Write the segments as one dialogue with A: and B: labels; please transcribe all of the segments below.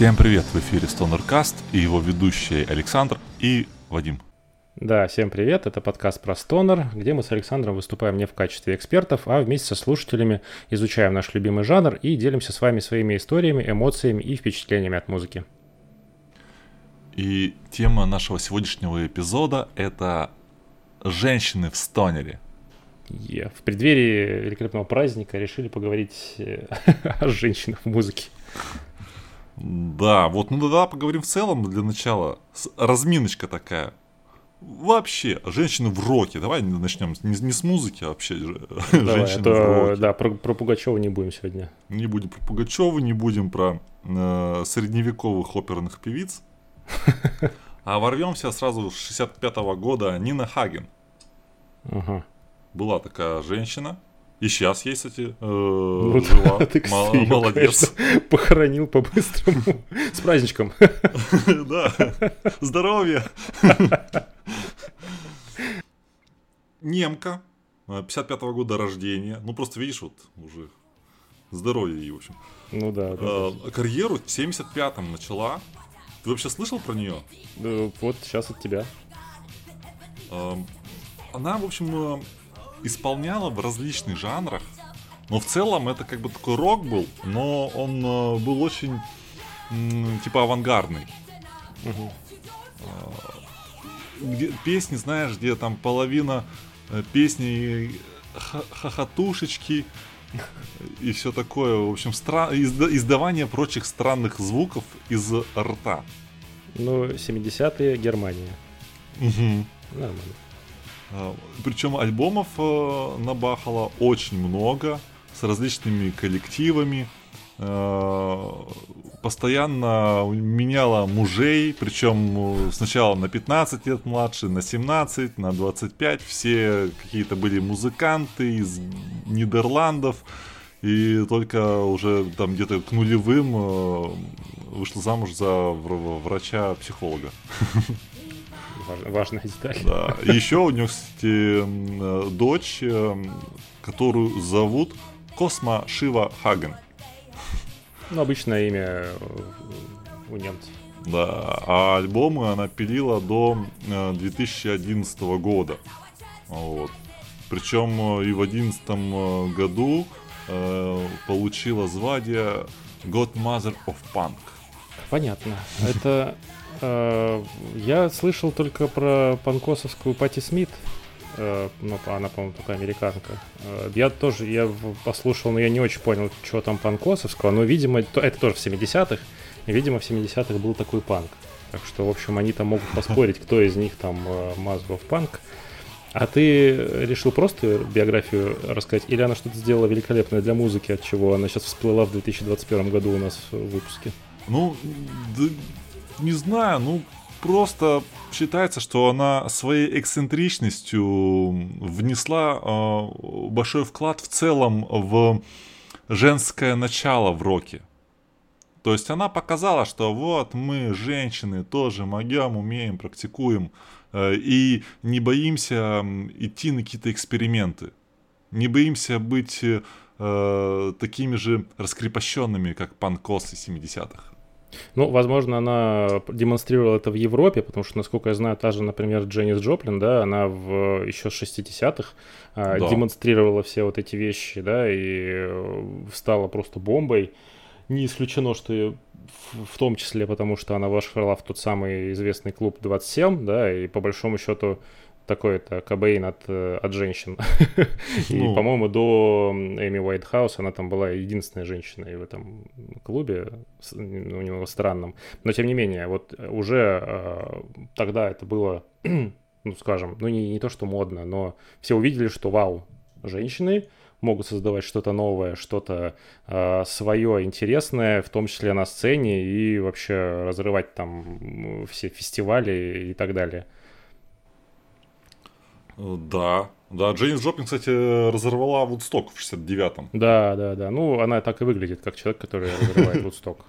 A: Всем привет! В эфире Stonercast и его ведущие Александр и Вадим.
B: Да, всем привет, это подкаст про стонер, где мы с Александром выступаем не в качестве экспертов, а вместе со слушателями изучаем наш любимый жанр и делимся с вами своими историями, эмоциями и впечатлениями от музыки.
A: И тема нашего сегодняшнего эпизода — это женщины в стонере.
B: Yeah. В преддверии великолепного праздника решили поговорить э, о женщинах в музыке.
A: Да, вот ну да, поговорим в целом для начала. Разминочка такая. Вообще, женщины в роке. Давай начнем не, не с музыки, а вообще
B: Давай, женщины то, в роке. Да, про, про Пугачева не будем сегодня.
A: Не будем про Пугачева, не будем про э, средневековых оперных певиц. А ворвемся сразу с 65 -го года Нина Хаген.
B: Ага.
A: Была такая женщина. И сейчас есть, кстати, э, ну, жива. Ты, кстати,
B: ее, Молодец. Конечно, похоронил по-быстрому. С праздничком.
A: Да. Здоровья. Немка. 55-го года рождения. Ну, просто видишь, вот уже здоровье ей, в общем.
B: Ну да. да,
A: а, карьеру в 75-м начала. Ты вообще слышал про нее?
B: Да, вот сейчас от тебя.
A: Она, в общем, э, исполняла в различных жанрах. Но в целом это как бы такой рок был, но он э, был очень типа авангардный. Угу. Где, песни, знаешь, где там половина э, песни хохотушечки и все такое. В общем, стра... издавание прочих странных звуков из рта.
B: Ну, 70-е Германия.
A: Угу. Нормально. А, Причем альбомов э, набахало очень много, с различными коллективами. Э, постоянно меняла мужей, причем э, сначала на 15 лет младше, на 17, на 25. Все какие-то были музыканты из Нидерландов. И только уже там где-то к нулевым вышла замуж за врача-психолога.
B: важная деталь.
A: Да. Еще у него, кстати, дочь, э, которую зовут Космо Шива Хаген.
B: Ну, обычное имя э, у немцев.
A: Да, а альбомы она пилила до 2011 э, года. Вот. Причем и в 2011 году э, получила звание Godmother of Punk.
B: Понятно. Это Э, я слышал только про панкосовскую Пати Смит. Э, ну, она, по-моему, такая американка. Э, я тоже, я послушал, но я не очень понял, что там панкосовского. Но, видимо, это тоже в 70-х. И, видимо, в 70-х был такой панк. Так что, в общем, они там могут поспорить, кто из них там Мазлов панк. А ты решил просто биографию рассказать? Или она что-то сделала великолепное для музыки, от чего она сейчас всплыла в 2021 году у нас в выпуске?
A: Ну, не знаю, ну просто считается, что она своей эксцентричностью внесла э, большой вклад в целом в женское начало в роке. То есть она показала, что вот мы, женщины, тоже могем, умеем, практикуем э, и не боимся идти на какие-то эксперименты. Не боимся быть э, такими же раскрепощенными, как панкосы 70-х.
B: Ну, возможно, она демонстрировала это в Европе, потому что, насколько я знаю, та же, например, Дженнис Джоплин, да, она в еще с 60-х а, да. демонстрировала все вот эти вещи, да, и э, стала просто бомбой. Не исключено, что в том числе потому, что она вошла в тот самый известный клуб 27, да, и по большому счету такой это Кобейн от, э, от женщин. И, ну. по-моему, до Эми Уайтхаус она там была единственной женщиной в этом клубе, у него странном. Но, тем не менее, вот уже э, тогда это было, ну, скажем, ну, не, не то, что модно, но все увидели, что вау, женщины могут создавать что-то новое, что-то э, свое интересное, в том числе на сцене, и вообще разрывать там все фестивали и так далее.
A: Да, да, Джейнс Джоплин, кстати, разорвала Вудсток в 69-м.
B: Да, да, да. Ну, она так и выглядит, как человек, который разрывает Вудсток.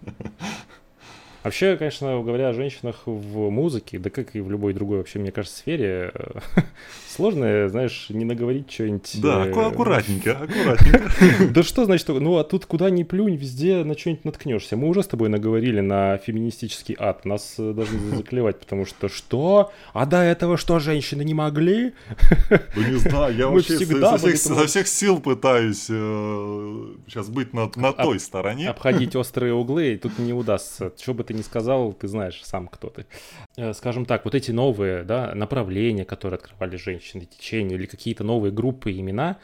B: Вообще, конечно, говоря о женщинах в музыке, да как и в любой другой вообще, мне кажется, сфере, сложно, знаешь, не наговорить что-нибудь...
A: Да, э, аккуратненько, аккуратненько.
B: Да что значит, ну а тут куда ни плюнь, везде на что-нибудь наткнешься. Мы уже с тобой наговорили на феминистический ад, нас э, должны заклевать, потому что что? А до этого что, женщины не могли?
A: Ну не знаю, я вообще со всех сил пытаюсь сейчас э, быть на той стороне.
B: Обходить острые углы, и тут не удастся. Что бы ты ни сказал, ты знаешь сам, кто ты. Э, скажем так, вот эти новые да, направления, которые открывали женщины, течения или какие-то новые группы, имена,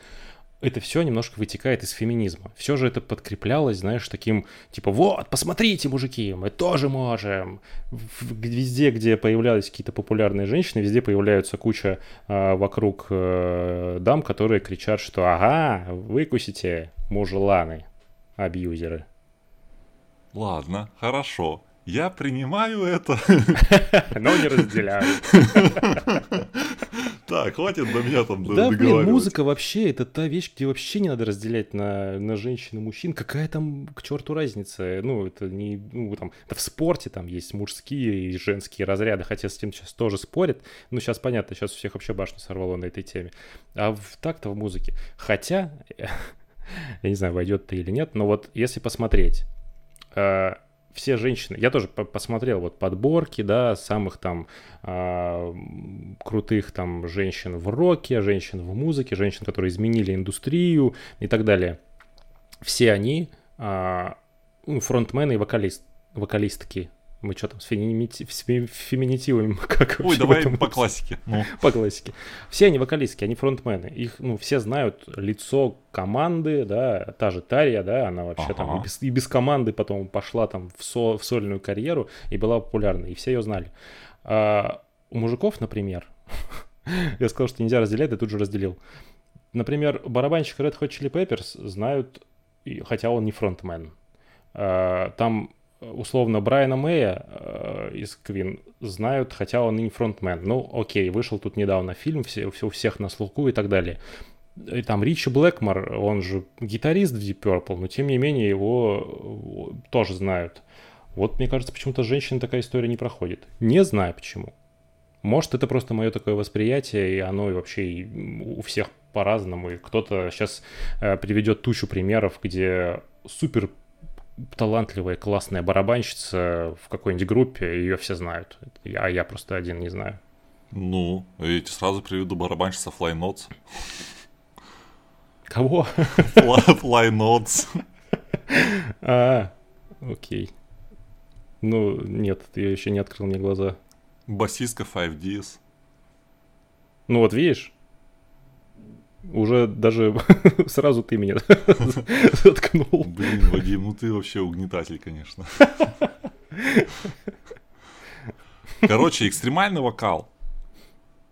B: это все немножко вытекает из феминизма. Все же это подкреплялось, знаешь, таким, типа, вот, посмотрите, мужики, мы тоже можем. Везде, где появлялись какие-то популярные женщины, везде появляются куча э, вокруг э, дам, которые кричат, что ага, выкусите мужеланы, абьюзеры.
A: Ладно, хорошо. Я принимаю это.
B: Но не разделяю.
A: Так, хватит до меня там
B: Да, блин, музыка вообще, это та вещь, где вообще не надо разделять на, на женщин и мужчин. Какая там, к черту, разница? Ну, это не, ну, там, это в спорте там есть мужские и женские разряды, хотя с тем сейчас тоже спорят. Ну, сейчас понятно, сейчас у всех вообще башню сорвало на этой теме. А в, так-то в музыке. Хотя, я не знаю, войдет это или нет, но вот если посмотреть, э, все женщины, я тоже посмотрел вот подборки, да, самых там э, крутых там женщин в роке, женщин в музыке, женщин, которые изменили индустрию и так далее. Все они э, фронтмены и вокалист, вокалистки мы что там с, феминити... с феминитивами? Как
A: Ой, давай по классике.
B: Ну. По классике. Все они вокалистки, они фронтмены. Их, ну, все знают лицо команды, да, та же Тария, да, она вообще ага. там и без, и без команды потом пошла там в, со, в сольную карьеру и была популярна, и все ее знали. А у мужиков, например, я сказал, что нельзя разделять, я тут же разделил. Например, барабанщик Red Hot Chili Peppers знают, хотя он не фронтмен. А, там условно Брайана Мэя э, из Квин знают, хотя он и не фронтмен. Ну, окей, вышел тут недавно фильм, все, все, у всех на слуху и так далее. И там Ричи Блэкмор, он же гитарист в Deep Purple, но тем не менее его э, тоже знают. Вот, мне кажется, почему-то женщин такая история не проходит. Не знаю почему. Может, это просто мое такое восприятие, и оно и вообще и у всех по-разному. И кто-то сейчас э, приведет тучу примеров, где супер талантливая, классная барабанщица в какой-нибудь группе, ее все знают. А я просто один не знаю.
A: Ну, я тебе сразу приведу барабанщица Fly Notes.
B: Кого?
A: Fly, Fly Notes.
B: А, окей. Ну, нет, ты еще не открыл мне глаза.
A: Басистка 5Ds.
B: Ну вот видишь, уже даже сразу ты меня заткнул.
A: Блин, Вадим, ну ты вообще угнетатель, конечно. Короче, экстремальный вокал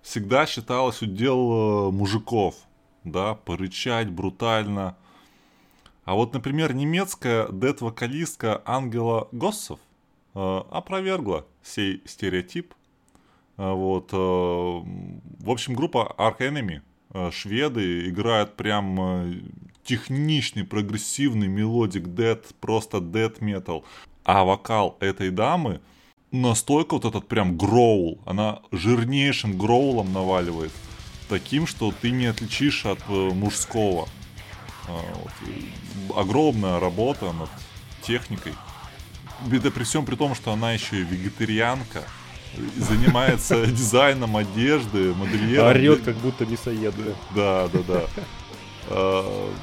A: всегда считалось удел э, мужиков, да, порычать брутально. А вот, например, немецкая дед-вокалистка Ангела Госсов э, опровергла сей стереотип. Э, вот, э, в общем, группа Arch Enemy – шведы играют прям э, техничный, прогрессивный melodic death, просто death metal. А вокал этой дамы настолько вот этот прям growl, она жирнейшим growl ом наваливает. Таким, что ты не отличишь от э, мужского. Вот. Огромная работа над техникой. Это при всем при том, что она еще и вегетарианка занимается дизайном одежды, модельером.
B: Орет, как будто мясоедка.
A: Да, да, да. А,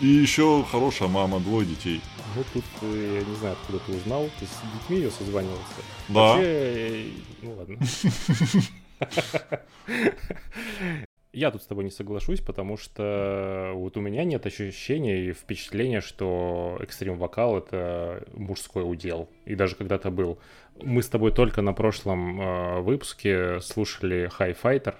A: и еще хорошая мама, двое детей.
B: Ну тут, э, я не знаю, откуда ты узнал, ты с детьми ее созванивался?
A: Да.
B: Вообще, ну ладно. Я тут с тобой не соглашусь, потому что вот у меня нет ощущения и впечатления, что экстрим вокал это мужской удел. И даже когда-то был. Мы с тобой только на прошлом э, выпуске слушали High Fighter.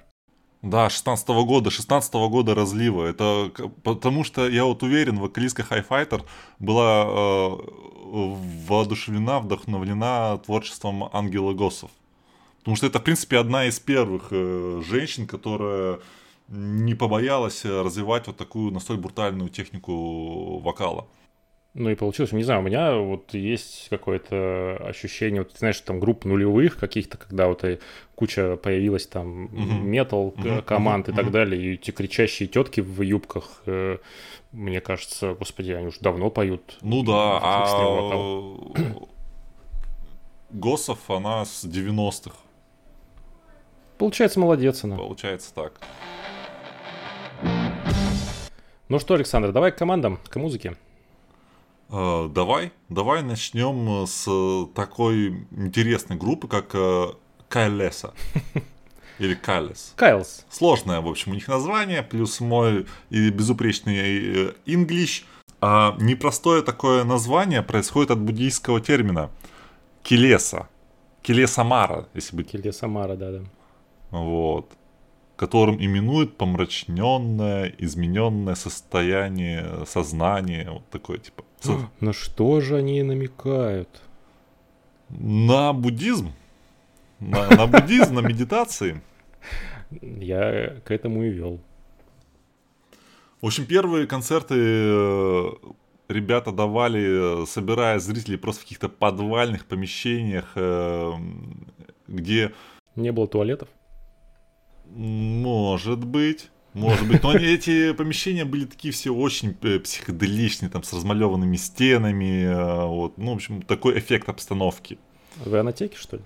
A: Да, 16 -го года, 16 -го года разлива. Это потому что я вот уверен, вокалистка High Fighter была э, воодушевлена, вдохновлена творчеством Ангела Госов. Потому что это, в принципе, одна из первых э, женщин, которая не побоялась развивать вот такую настолько брутальную технику вокала.
B: Ну и получилось, не знаю, у меня вот есть какое-то ощущение, вот, знаешь, там групп нулевых каких-то, когда вот и куча появилась там метал uh-huh. команд uh-huh. и так далее, и эти кричащие тетки в юбках, э, мне кажется, господи, они уже давно поют.
A: Ну да, а Госов она с 90-х.
B: Получается, молодец она.
A: Получается так.
B: Ну что, Александр, давай к командам, к музыке.
A: Uh, давай, давай начнем с такой интересной группы, как Кайлеса. Или Кайлес.
B: Кайлс.
A: Сложное, в общем, у них название, плюс мой и безупречный English. А непростое такое название происходит от буддийского термина Келеса. Келесамара, если быть.
B: Келесамара, да-да.
A: Вот которым именуют помрачненное, измененное состояние сознания, вот такое типа.
B: На что же они намекают?
A: На буддизм. На, на буддизм, на медитации.
B: Я к этому и вел.
A: В общем, первые концерты э, ребята давали, собирая зрителей просто в каких-то подвальных помещениях, э, где...
B: Не было туалетов?
A: Может быть. Может быть, но они, эти помещения были такие все очень э, психоделичные, там, с размалеванными стенами, э, вот, ну, в общем, такой эффект обстановки.
B: Вы анатеки, что ли?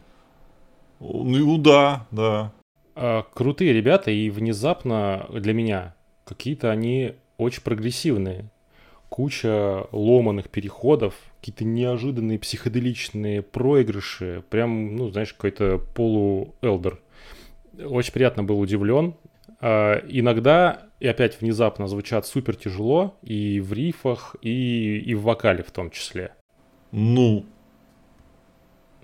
A: Ну, да, да.
B: А, крутые ребята, и внезапно для меня какие-то они очень прогрессивные. Куча ломаных переходов, какие-то неожиданные психоделичные проигрыши, прям, ну, знаешь, какой-то полу-элдер очень приятно был удивлен. А, иногда, и опять внезапно, звучат супер тяжело и в рифах, и, и в вокале в том числе.
A: Ну?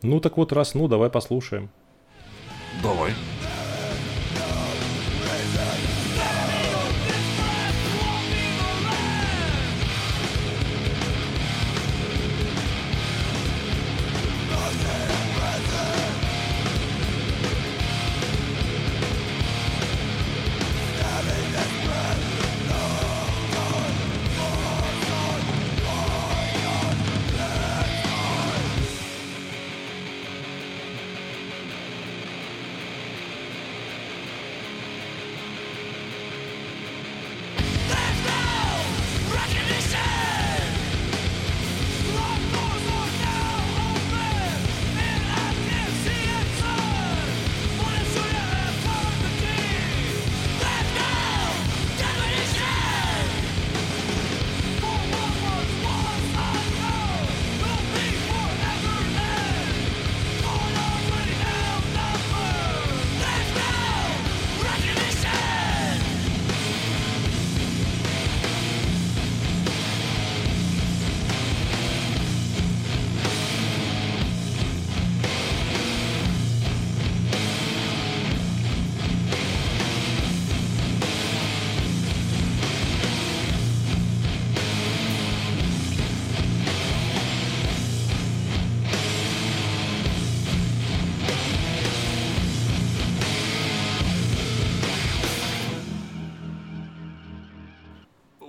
B: Ну так вот, раз ну, давай послушаем.
A: Давай.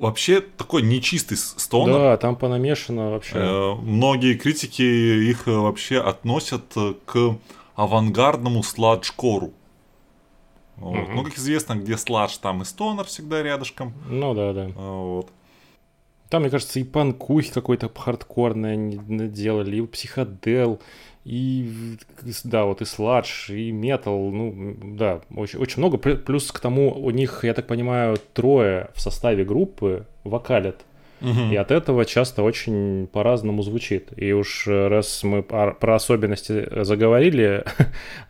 A: Вообще такой нечистый стонер.
B: Да, там понамешано вообще. Э,
A: многие критики их вообще относят к авангардному сладжкору. Вот. mm Ну, как известно, где сладж, там и стонер всегда рядышком.
B: Ну да, да.
A: Вот.
B: Там, мне кажется, и панкухи какой-то хардкорный делали, и психодел, и да, вот и сладж, и метал, ну да, очень, очень много. Плюс к тому у них, я так понимаю, трое в составе группы вокалят. Угу. И от этого часто очень по-разному звучит. И уж раз мы про особенности заговорили,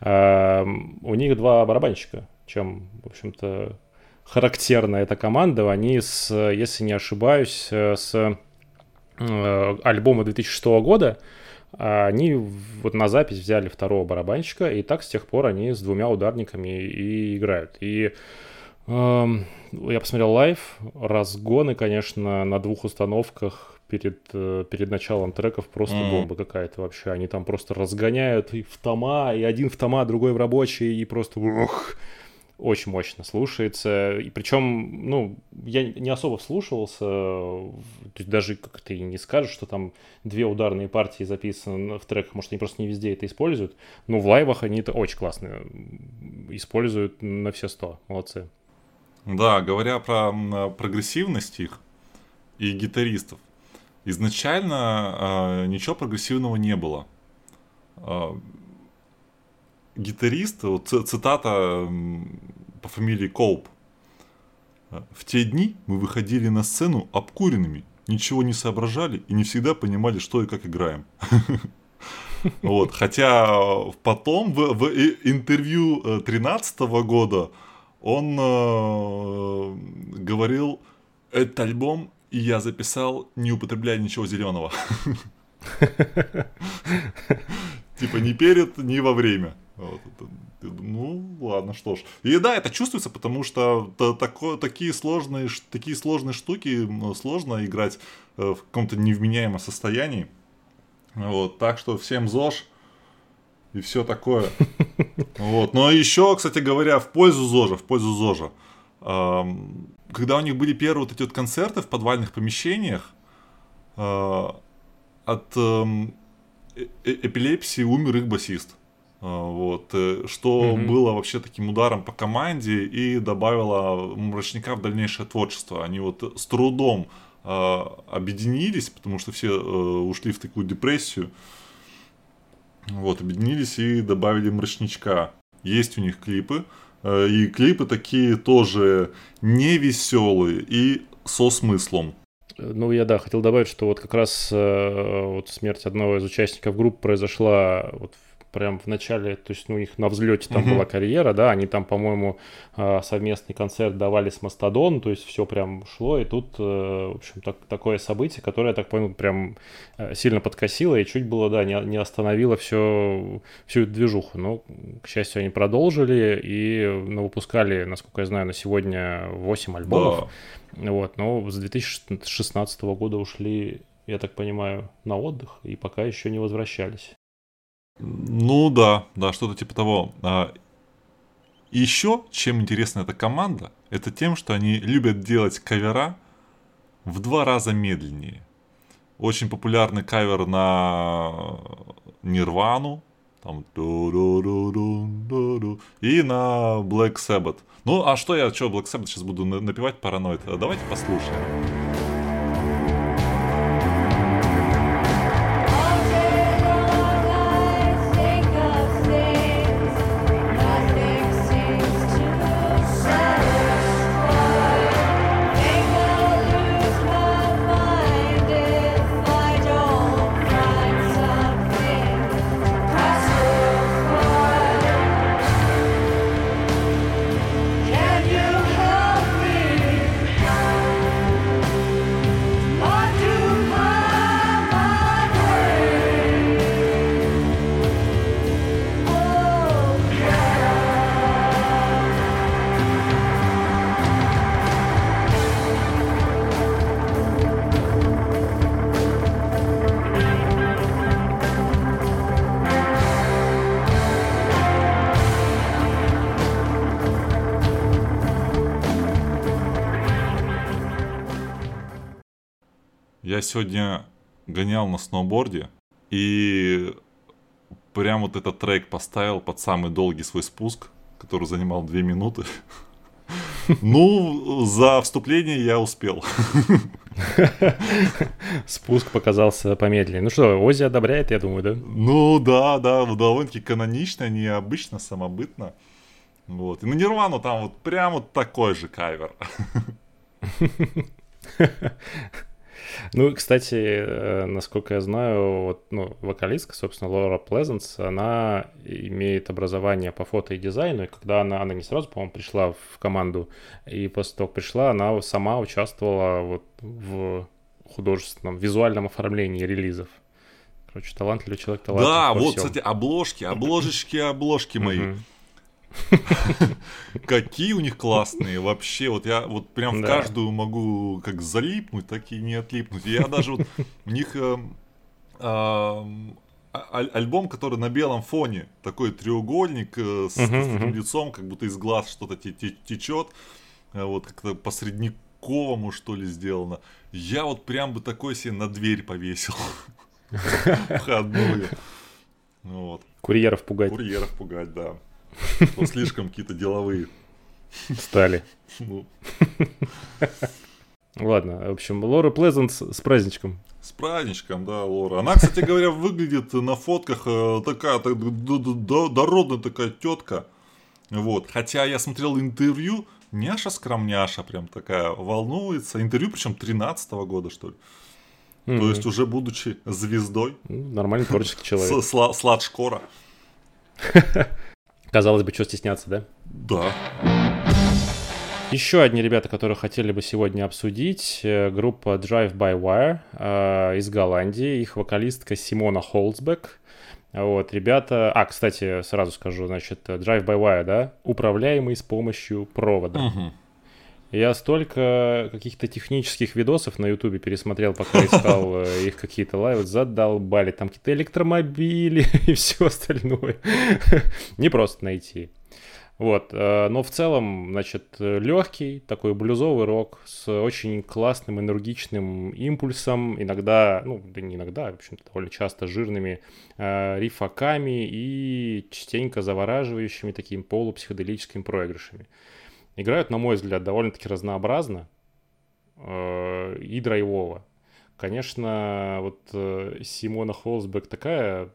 B: у них два барабанщика, чем, в общем-то, характерна эта команда. Они, с, если не ошибаюсь, с э, альбома 2006 года они вот на запись взяли второго барабанщика, и так с тех пор они с двумя ударниками и играют. И э, я посмотрел live, разгоны, конечно, на двух установках перед, э, перед началом треков просто mm. бомба какая-то вообще. Они там просто разгоняют и в тома, и один в тома, другой в рабочий, и просто ух, очень мощно слушается. И причем, ну, я не особо вслушивался, то есть даже как ты не скажешь, что там две ударные партии записаны в треках, может, они просто не везде это используют, но в лайвах они это очень классно используют на все сто. Молодцы.
A: Да, говоря про прогрессивность их и гитаристов, изначально э, ничего прогрессивного не было. Э, гитарист, вот цитата по фамилии Коуп. В те дни мы выходили на сцену обкуренными, ничего не соображали и не всегда понимали, что и как играем. Вот, хотя потом в, в интервью 13 года он э, говорил, этот альбом и я записал, не употребляя ничего зеленого. Типа ни перед, ни во время. Вот, это, ну, ладно, что ж. И да, это чувствуется, потому что такое, такие, сложные, такие сложные штуки сложно играть э, в каком-то невменяемом состоянии. Вот, так что всем ЗОЖ и все такое. Вот. Но еще, кстати говоря, в пользу ЗОЖа, в пользу ЗОЖа. Когда у них были первые вот эти вот концерты в подвальных помещениях, э, от эм, э, эпилепсии умер их басист. А, вот, э, что mm-hmm. было вообще таким ударом по команде и добавило мрачника в дальнейшее творчество. Они вот с трудом э, объединились, потому что все э, ушли в такую депрессию. Вот, объединились и добавили мрачничка. Есть у них клипы, э, и клипы такие тоже не веселые и со смыслом.
B: Ну, я, да, хотел добавить, что вот как раз э, вот смерть одного из участников группы произошла вот прям в начале, то есть ну, у них на взлете там mm-hmm. была карьера, да, они там, по-моему, а, совместный концерт давали с Мастодон, то есть все прям шло, и тут, э, в общем, так, такое событие, которое, я так понял, прям э, сильно подкосило и чуть было, да, не, не остановило все, всю эту движуху. Но, к счастью, они продолжили и ну, выпускали, насколько я знаю, на сегодня 8 альбомов. Да. Вот, но с 2016 года ушли я так понимаю, на отдых и пока еще не возвращались.
A: Ну да, да, что-то типа того. А, еще, чем интересна эта команда, это тем, что они любят делать кавера в два раза медленнее. Очень популярный кавер на Нирвану, там и на Black Sabbath. Ну, а что я, что Black Sabbath сейчас буду напевать параноид? Давайте послушаем. Сегодня гонял на сноуборде и прям вот этот трек поставил под самый долгий свой спуск, который занимал две минуты. Ну, за вступление я успел.
B: Спуск показался помедленнее. Ну что, Ози одобряет, я думаю, да?
A: Ну да, да, довольно-таки канонично, необычно, самобытно. Вот. И на Нирвану там вот прям вот такой же кавер.
B: Ну, кстати, э, насколько я знаю, вот, ну, вокалистка, собственно, Лора Плезенс, она имеет образование по фото и дизайну, и когда она, она не сразу, по-моему, пришла в команду, и после того, как пришла, она сама участвовала вот в художественном, визуальном оформлении релизов. Короче, талантливый человек, талантливый
A: Да, вот, всем. кстати, обложки, обложечки, обложки мои. Какие у них классные вообще. Вот я вот прям в каждую могу как залипнуть, так и не отлипнуть. Я даже вот у них эм, а- альбом, который на белом фоне, такой треугольник э, с, таким лицом, как будто из глаз что-то течет, э, вот как-то посредниковому что ли сделано. Я вот прям бы такой себе на дверь повесил. Входную.
B: Вот. Курьеров пугать.
A: Курьеров пугать, да. Вот слишком какие-то деловые.
B: Стали. Ну. Ладно, в общем, Лора Плезант с праздничком.
A: С праздничком, да, Лора. Она, кстати говоря, выглядит на фотках э, такая так, дородная такая тетка. Вот. Хотя я смотрел интервью, няша скромняша прям такая, волнуется. Интервью причем 13 -го года, что ли. Mm-hmm. То есть уже будучи звездой.
B: Нормальный творческий человек.
A: Слад Шкора.
B: Казалось бы, что стесняться, да?
A: Да.
B: Еще одни ребята, которые хотели бы сегодня обсудить, э, группа Drive by Wire э, из Голландии, их вокалистка Симона Холцбек. Вот, ребята... А, кстати, сразу скажу, значит, Drive by Wire, да, управляемый с помощью провода. Угу. Я столько каких-то технических видосов на Ютубе пересмотрел, пока искал э, их какие-то лайвы, задолбали. Там какие-то электромобили и все остальное. Не просто найти. Вот, э, но в целом, значит, легкий, такой блюзовый рок с очень классным энергичным импульсом, иногда, ну, да не иногда, в общем-то, довольно часто жирными э, рифаками и частенько завораживающими такими полупсиходелическими проигрышами. Играют, на мой взгляд, довольно-таки разнообразно э, и драйвово. Конечно, вот э, Симона Холсбек такая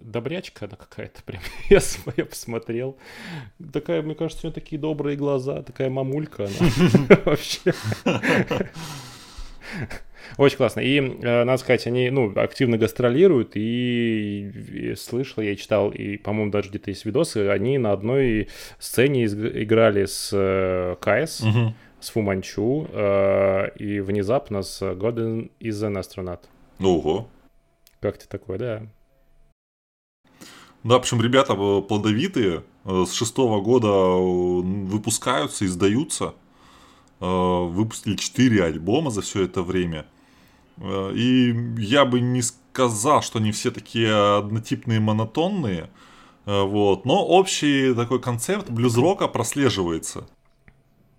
B: добрячка она какая-то прям. я, я посмотрел. Такая, мне кажется, у нее такие добрые глаза, такая мамулька она. Вообще. Очень классно. И, э, надо сказать, они ну, активно гастролируют, и, и слышал, я читал, и, по-моему, даже где-то есть видосы, они на одной сцене играли с э, КС, угу. с Фуманчу, э, и внезапно с Godin is an astronaut.
A: Ого.
B: Как тебе такое, да?
A: Да, в общем, ребята плодовитые, с шестого года выпускаются, издаются. Выпустили четыре альбома за все это время. Э, и я бы не сказал, что они все такие однотипные, монотонные. Э, вот. Но общий такой концепт блюз-рока прослеживается.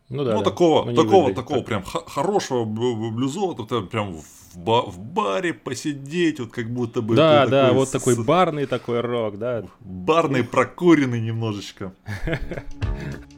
A: Ну да. Ну, да. такого, ну, такого, такого так. прям хорошего блюзового, тут прям в, ба- в баре посидеть, вот как будто бы.
B: Да, да, такой вот с... такой барный такой рок, да.
A: Барный, прокуренный немножечко.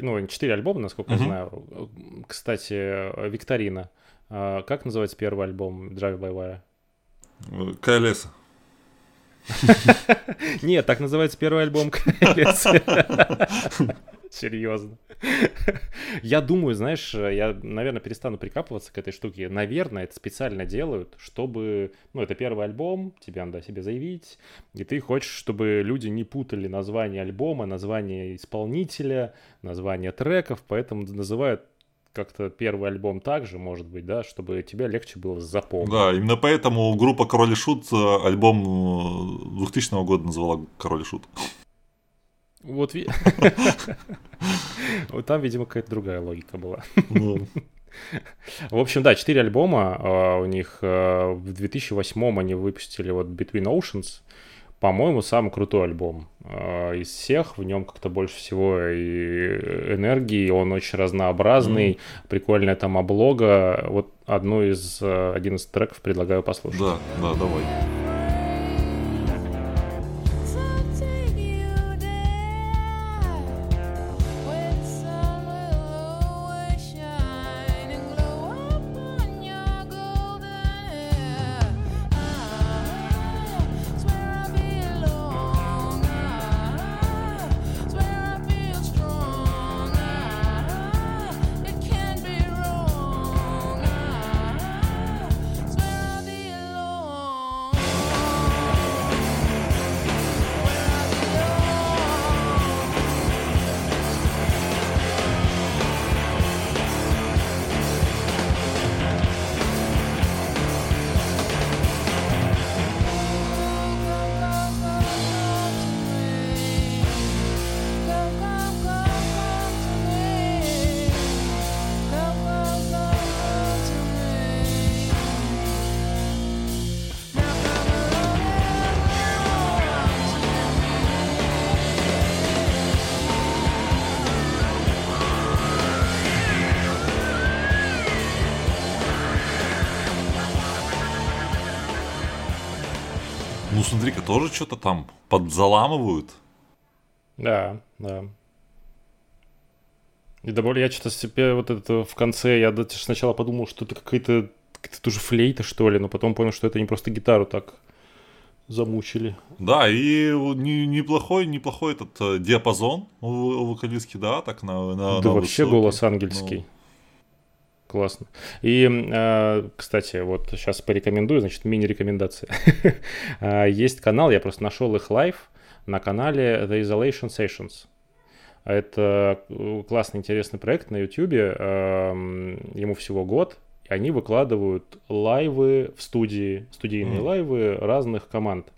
B: ну, четыре альбома, насколько uh-huh. я знаю. Кстати, Викторина. А, как называется первый альбом Drive by
A: Wire? КЛС.
B: Нет, так называется первый альбом КЛС. Серьезно. Я думаю, знаешь, я, наверное, перестану прикапываться к этой штуке. Наверное, это специально делают, чтобы... Ну, это первый альбом, тебе надо себе заявить, и ты хочешь, чтобы люди не путали название альбома, название исполнителя, название треков, поэтому называют как-то первый альбом также, может быть, да, чтобы тебе легче было запомнить.
A: Да, именно поэтому группа Король и Шут э, альбом 2000 э, года называла Король и Шут.
B: Вот, там, видимо, какая-то другая логика была. Ну. В общем, да, четыре альбома uh, у них. В 2008 они выпустили вот Between Oceans. По-моему, самый крутой альбом uh, из всех. В нем как-то больше всего и энергии. Он очень разнообразный. Mm. Прикольная там облога. Вот одну из, один из треков предлагаю послушать.
A: Да, да, давай. Смотри-ка, тоже что-то там подзаламывают.
B: Да, да. И да более я что-то себе вот это в конце, я сначала подумал, что это какая-то это тоже флейта, что ли, но потом понял, что это не просто гитару так замучили.
A: Да, и не, неплохой, неплохой этот э, диапазон у, у вокалистки, да, так на, на
B: Да на вообще высокий. голос ангельский. Ну. Классно. И, э, кстати, вот сейчас порекомендую, значит, мини-рекомендация. А, есть канал, я просто нашел их лайв на канале The Isolation Sessions. Это э, классный, интересный проект на YouTube. Эм, ему всего год, они выкладывают лайвы в студии, студийные mm. лайвы разных команд.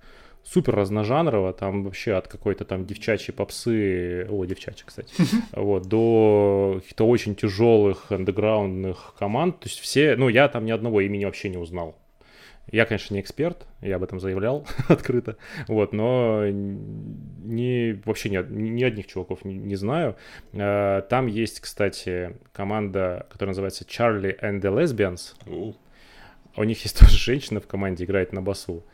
B: Супер разножанрово, там вообще от какой-то там девчачьей попсы, о, девчачьей, кстати, вот, до каких-то очень тяжелых андеграундных команд. То есть все, ну, я там ни одного имени вообще не узнал. Я, конечно, не эксперт, я об этом заявлял открыто, вот, но не, вообще ни, ни одних чуваков не, не знаю. А, там есть, кстати, команда, которая называется Charlie and the Lesbians. У них есть тоже женщина в команде, играет на басу.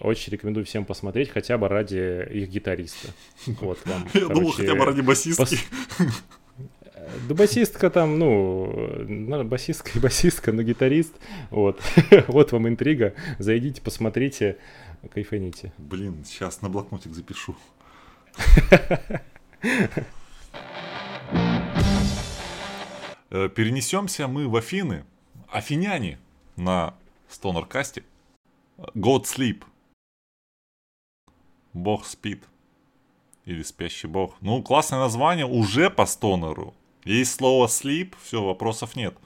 B: Очень рекомендую всем посмотреть, хотя бы ради их гитариста. Вот
A: вам. Я короче, думал, хотя бы ради басистки. Пос...
B: Да басистка там, ну, басистка и басистка, но гитарист. Вот. вот вам интрига. Зайдите, посмотрите, кайфаните.
A: Блин, сейчас на блокнотик запишу. Э, перенесемся мы в Афины. Афиняне на Стонеркасте. God Sleep. Бог спит. Или спящий бог. Ну, классное название уже по стонеру. Есть слово sleep, все, вопросов нет.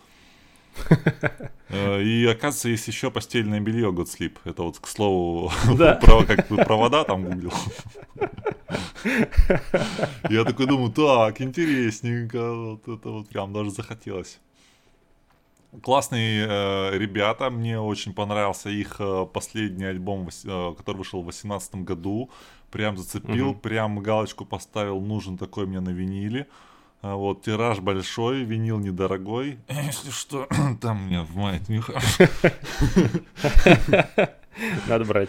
A: Э, и оказывается, есть еще постельное белье God Sleep. Это вот, к слову, да. про, как провода там гуглил. Я такой думаю, так, интересненько. Вот это вот прям даже захотелось. Классные э, ребята, мне очень понравился их э, последний альбом, э, который вышел в 2018 году. Прям зацепил, угу. прям галочку поставил, нужен такой мне на виниле. А вот тираж большой, винил недорогой. Если что, там мне в мать Миха.
B: Надо брать.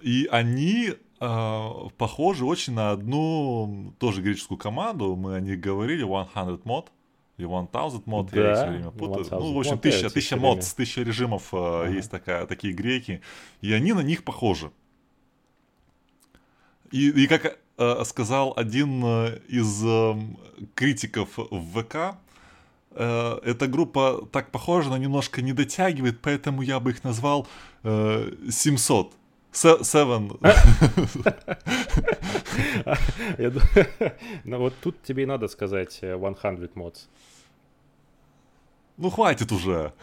A: И они а, похожи очень на одну тоже греческую команду. Мы о них говорили, 100 мод. И 1000 мод, да, я все время путаю. Ну, в общем, тысяча, тысяча мод, тысяча режимов а, ага. есть такая, такие греки. И они на них похожи. И, и как э, сказал один э, из э, критиков в ВК, э, эта группа так похожа, но немножко не дотягивает, поэтому я бы их назвал э, 700. Seven.
B: Ну вот тут тебе и надо сказать 100 э, mods.
A: Ну хватит уже.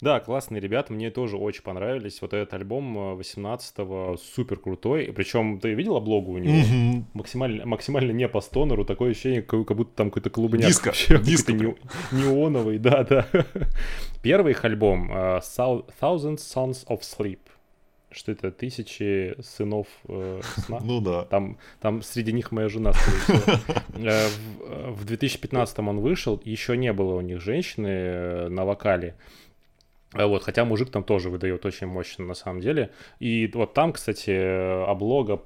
B: Да, классные ребята, мне тоже очень понравились. Вот этот альбом 18-го супер крутой. Причем ты видел облогу у него? Mm-hmm. Максимально, максимально не по стонеру, такое ощущение, как, как будто там какой-то клубняк.
A: Диско, вообще, диско.
B: Не, неоновый, да, да. Первый их альбом uh, Thousand Sons of Sleep что это тысячи сынов э, сна.
A: Ну да.
B: Там, там среди них моя жена, э, в, в 2015 он вышел, еще не было у них женщины э, на вокале. А вот, хотя мужик там тоже выдает очень мощно на самом деле. И вот там, кстати, облога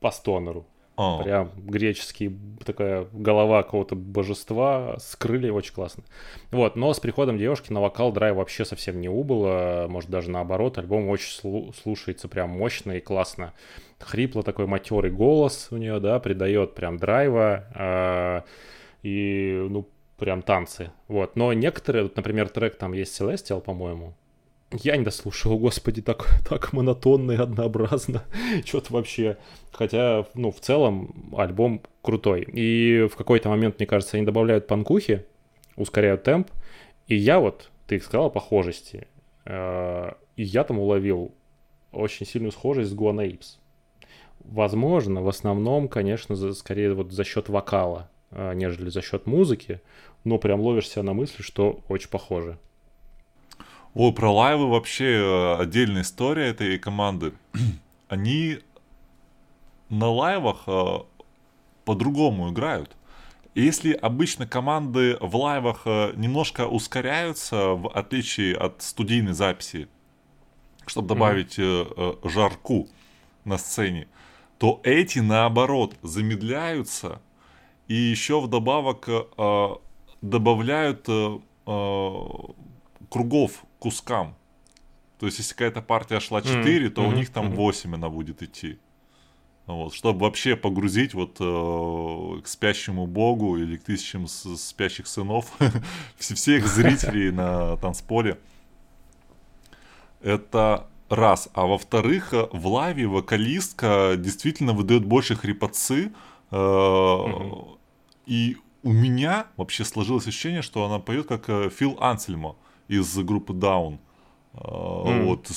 B: по стонеру. Oh. Прям греческий, такая голова какого-то божества с крыльями, очень классно. Вот, но с приходом девушки на вокал драйв вообще совсем не убыло, может даже наоборот, альбом очень слу- слушается прям мощно и классно. Хрипло такой матерый голос у нее, да, придает прям драйва. Э- и, ну, прям танцы. Вот. Но некоторые, вот, например, трек там есть Celestial, по-моему. Я не дослушал, господи, так, так монотонно и однообразно. Что-то вообще. Хотя, ну, в целом, альбом крутой. И в какой-то момент, мне кажется, они добавляют панкухи, ускоряют темп. И я вот, ты сказал похожести. Э, и я там уловил очень сильную схожесть с Guana Apes. Возможно, в основном, конечно, за, скорее вот за счет вокала. А, нежели за счет музыки, но прям ловишь себя на мысли, что очень похоже.
A: О, про лайвы вообще э, отдельная история этой команды. Они на лайвах э, по-другому играют. Если обычно команды в лайвах э, немножко ускоряются, в отличие от студийной записи, чтобы добавить mm-hmm. жарку на сцене, то эти наоборот замедляются и еще вдобавок добавляют кругов кускам. То есть, если какая-то партия шла 4, mm-hmm. то mm-hmm. у них там 8 она будет идти. Вот, чтобы вообще погрузить вот э, к спящему богу или к тысячам спящих сынов всех зрителей на танцполе. Это раз. А во-вторых, э, в лаве вокалистка действительно выдает больше хрипотцы. Э, mm-hmm. И у меня вообще сложилось ощущение, что она поет как э, Фил Ансельмо из группы Down. Mm. Вот.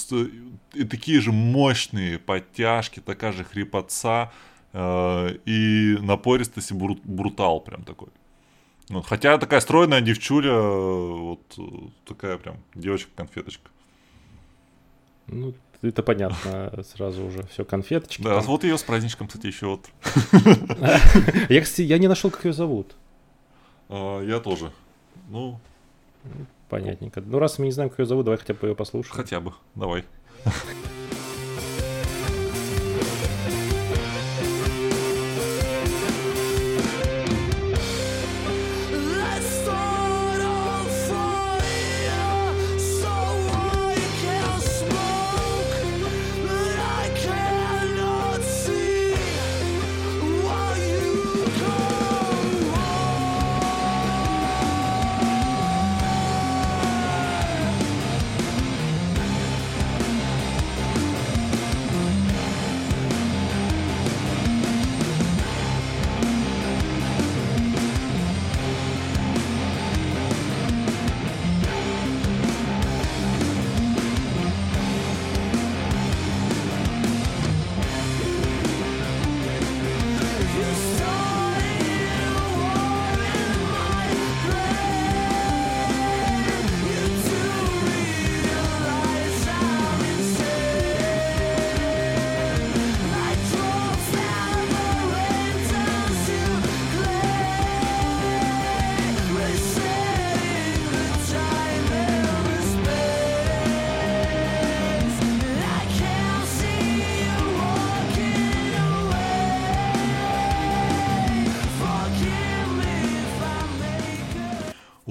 A: И такие же мощные подтяжки, такая же хрипотца э, и напористость и брут, брутал прям такой. Вот. Хотя такая стройная девчуля, вот такая прям девочка-конфеточка.
B: Ну, это понятно сразу уже, все конфеточки.
A: Да, там. вот ее с праздничком, кстати, еще вот.
B: Я, кстати, я не нашел, как ее зовут.
A: А, я тоже. Ну,
B: Понятненько. Ну, раз мы не знаем, как ее зовут, давай хотя бы ее послушаем.
A: Хотя бы. Давай.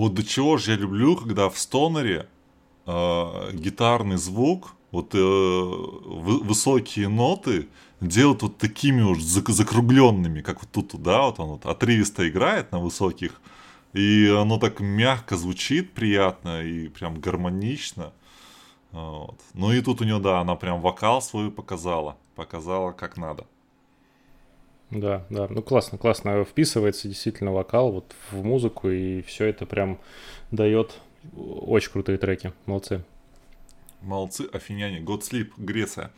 A: Вот до чего же я люблю, когда в стонере э, гитарный звук, вот э, высокие ноты делают вот такими уж закругленными, как вот тут, да, вот он вот отрывисто играет на высоких, и оно так мягко звучит, приятно и прям гармонично. Вот. Ну и тут у нее, да, она прям вокал свой показала, показала как надо.
B: Да, да. Ну классно, классно вписывается действительно вокал вот в музыку, и все это прям дает очень крутые треки. Молодцы.
A: Молодцы, афиняне. God Sleep, Греция.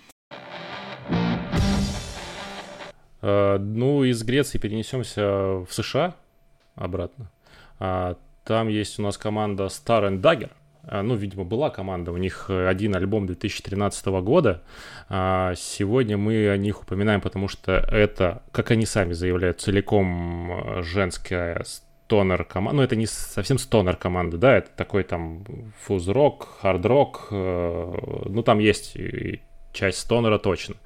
B: Uh, ну, из Греции перенесемся в США обратно. Uh, там есть у нас команда Star and Dagger. А, ну, видимо, была команда, у них э, один альбом 2013 года. А, сегодня мы о них упоминаем, потому что это, как они сами заявляют, целиком э, женская стонер команда. Ну, это не совсем стонер команда, да, это такой там фуз-рок, хард-рок. Э, ну, там есть часть стонера точно.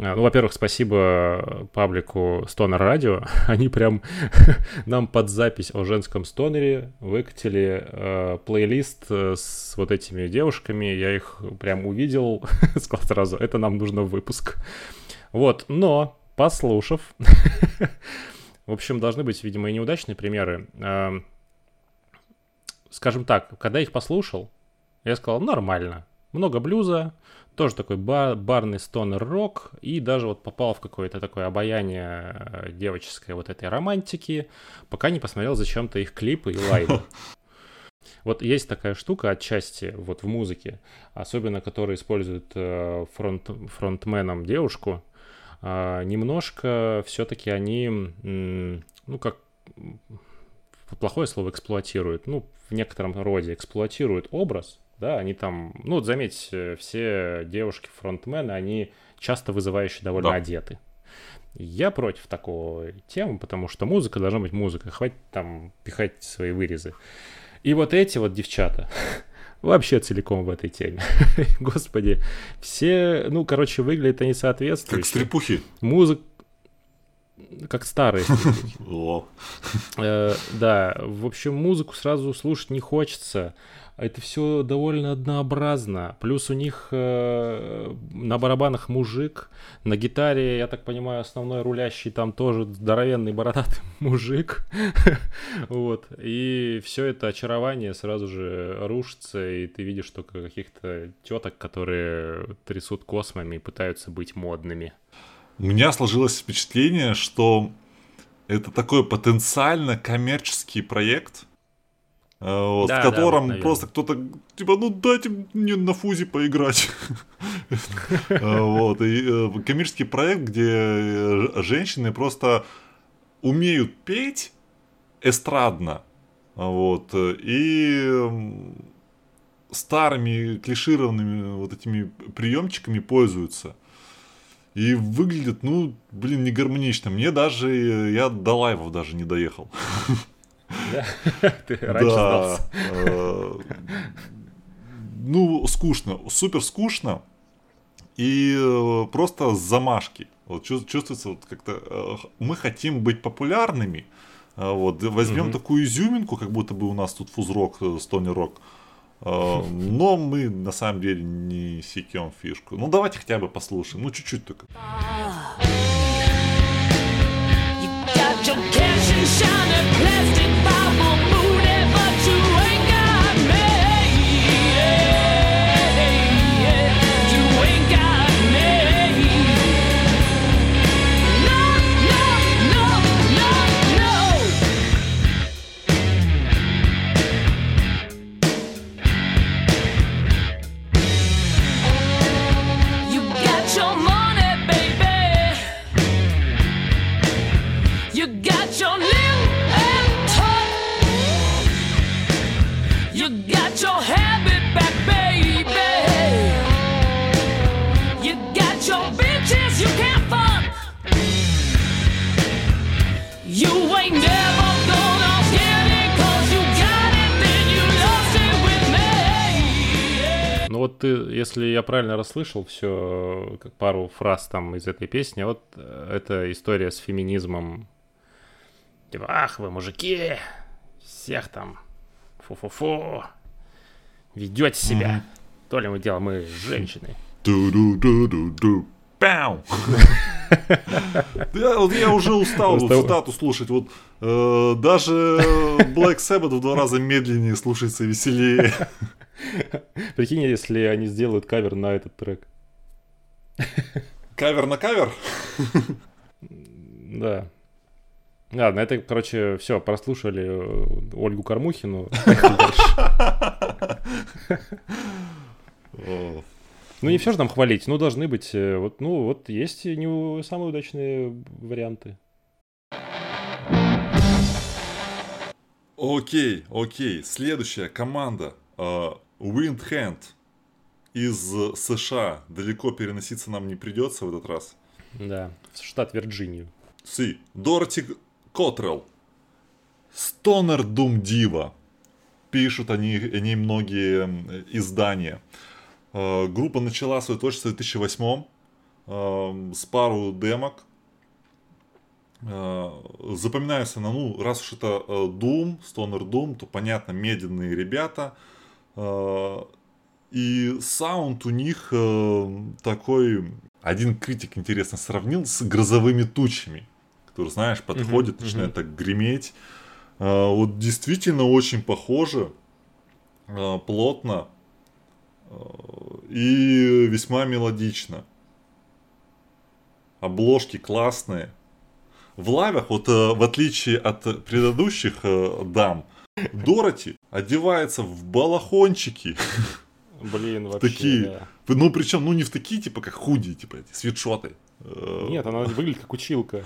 B: Ну, во-первых, спасибо паблику Stoner Radio. Они прям нам под запись о женском стонере выкатили э, плейлист э, с вот этими девушками. Я их прям увидел, сказал сразу, это нам нужно в выпуск. Вот, но послушав, в общем, должны быть, видимо, и неудачные примеры. Э, скажем так, когда их послушал, я сказал, нормально. Много блюза, тоже такой бар, барный стонер-рок, и даже вот попал в какое-то такое обаяние э, девоческой вот этой романтики, пока не посмотрел зачем-то их клипы и лайвы. Вот есть такая штука отчасти вот в музыке, особенно которая использует э, фронт, фронтменом девушку, э, немножко все-таки они, ну как плохое слово эксплуатируют, ну в некотором роде эксплуатируют образ, да, они там, ну вот заметьте, все девушки-фронтмены, они часто вызывающие довольно да. одеты. Я против такого темы, потому что музыка должна быть музыка, хватит там пихать свои вырезы. И вот эти вот девчата, вообще целиком в этой теме. Господи, все, ну, короче, выглядят они соответствующе.
A: Как стрипухи.
B: Музыка, как старые. Э, да, в общем, музыку сразу слушать не хочется. Это все довольно однообразно. Плюс у них э, на барабанах мужик, на гитаре, я так понимаю, основной рулящий там тоже здоровенный бородатый мужик. вот. И все это очарование сразу же рушится, и ты видишь только каких-то теток, которые трясут космами и пытаются быть модными.
A: У меня сложилось впечатление, что это такой потенциально коммерческий проект, вот, да, в котором да, просто кто-то типа, ну дайте мне на фузе поиграть. Э, вот, и э, коммерческий проект, где женщины просто умеют петь эстрадно, вот, и старыми клишированными вот этими приемчиками пользуются. И выглядит, ну, блин, не гармонично. Мне даже, я до лайвов даже не доехал. Ты раньше да. Э, ну, скучно, супер скучно. И э, просто замашки. Вот чувствуется вот как-то э, мы хотим быть популярными. Вот возьмем такую изюминку, как будто бы у нас тут фузрок, стони рок. А, но мы на самом деле не секем фишку. Ну давайте хотя бы послушаем, ну чуть-чуть только.
B: вот ты, если я правильно расслышал все, как пару фраз там из этой песни, вот э, это история с феминизмом. Типа, ах, вы мужики, всех там, фу-фу-фу, ведете себя. Mm-hmm. То ли мы делаем, мы женщины. Ду-ду-ду-ду-ду.
A: Пау! Я, вот я уже устал вот цитату слушать. Вот э, даже Black Sabbath в два раза медленнее слушается веселее.
B: Прикинь, если они сделают кавер на этот трек.
A: Кавер на кавер?
B: Да. Ладно, это, короче, все, прослушали э, Ольгу Кормухину. Ну, не все же нам хвалить, ну, должны быть, э, вот, ну, вот есть не самые удачные варианты.
A: Окей, окей, следующая команда. Windhand из США далеко переноситься нам не придется в этот раз.
B: Да, в штат Вирджинию.
A: Си. Дороти Котрелл. Стонер Дум Дива. Пишут они, о ней многие издания. Э, группа начала свое творчество в 2008 э, с пару демок. Э, запоминается она, ну, раз уж это Doom, Stoner Doom, то понятно, медленные ребята – Э, и саунд у них э, такой... Один критик, интересно, сравнил с грозовыми тучами, который, знаешь, подходит, uh-huh, начинает uh-huh. так греметь. Э, вот действительно очень похоже, плотно и весьма мелодично. Обложки классные. В лавях, вот в отличие от предыдущих дам, Дороти одевается в балахончики.
B: Блин, вообще,
A: Такие. Да. Ну, причем, ну, не в такие, типа, как худи, типа, эти свитшоты.
B: Нет, она выглядит как училка.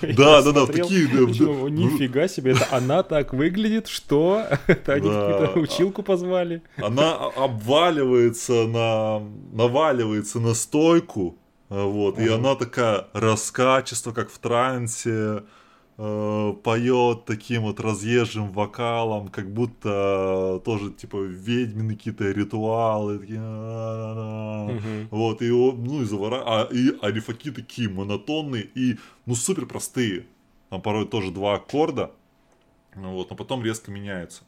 A: Да, да, да, такие.
B: Нифига себе, это она так выглядит, что это они какую-то училку позвали.
A: Она обваливается на, наваливается на стойку, вот, и она такая раскачество, как в трансе, э, поет таким вот разъезжим вокалом, как будто тоже типа ведьмины какие-то ритуалы, такие, вот и ну и завора, а и арифаки такие монотонные и ну супер простые, там порой тоже два аккорда, вот, но потом резко меняются.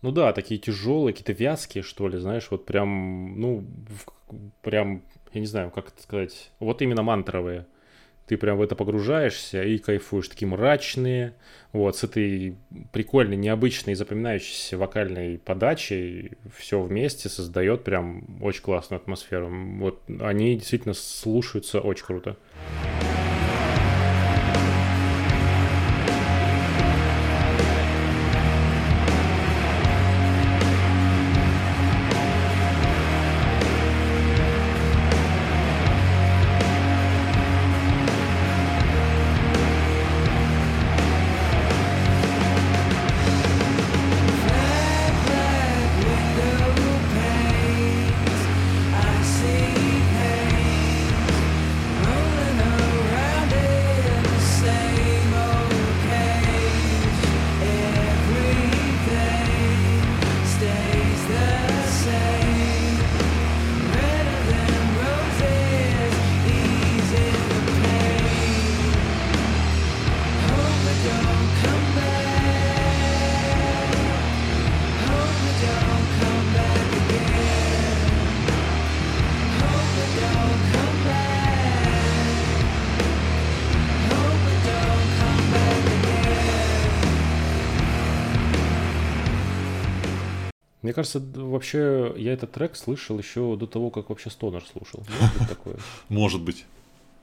B: Ну да, такие тяжелые, какие-то вязкие, что ли, знаешь, вот прям, ну, прям, я не знаю, как это сказать, вот именно мантровые ты прям в это погружаешься и кайфуешь, такие мрачные, вот, с этой прикольной, необычной, запоминающейся вокальной подачей, все вместе создает прям очень классную атмосферу. Вот они действительно слушаются очень круто. Мне кажется, вообще я этот трек слышал еще до того, как вообще Стонер слушал. Может быть такое?
A: Может быть.